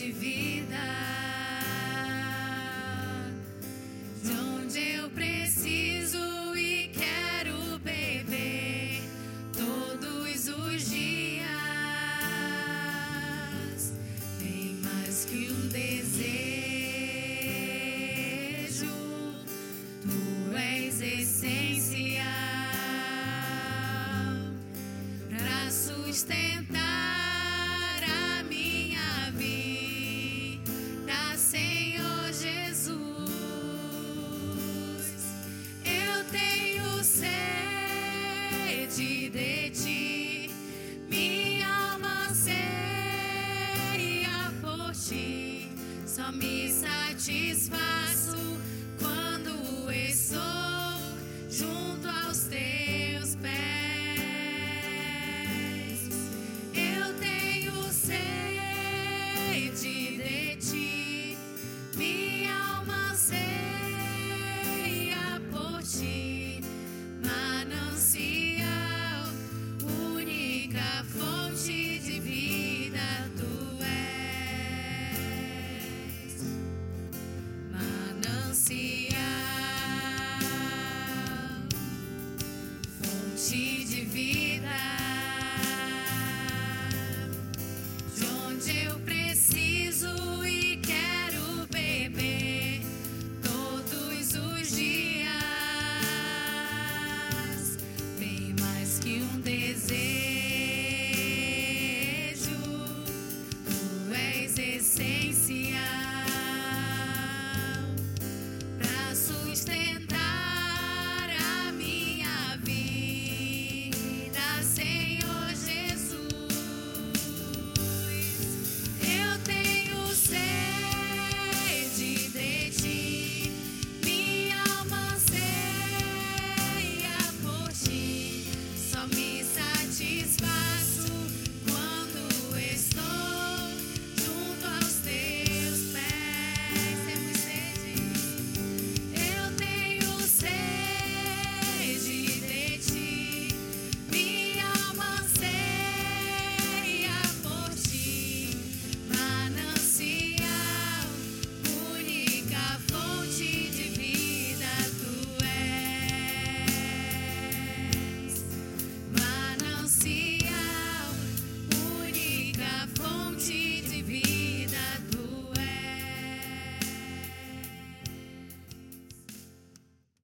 de vida, de onde eu preciso e quero beber todos os dias. Tem mais que um desejo, tu és essencial para sustentar she's smiling. de vida.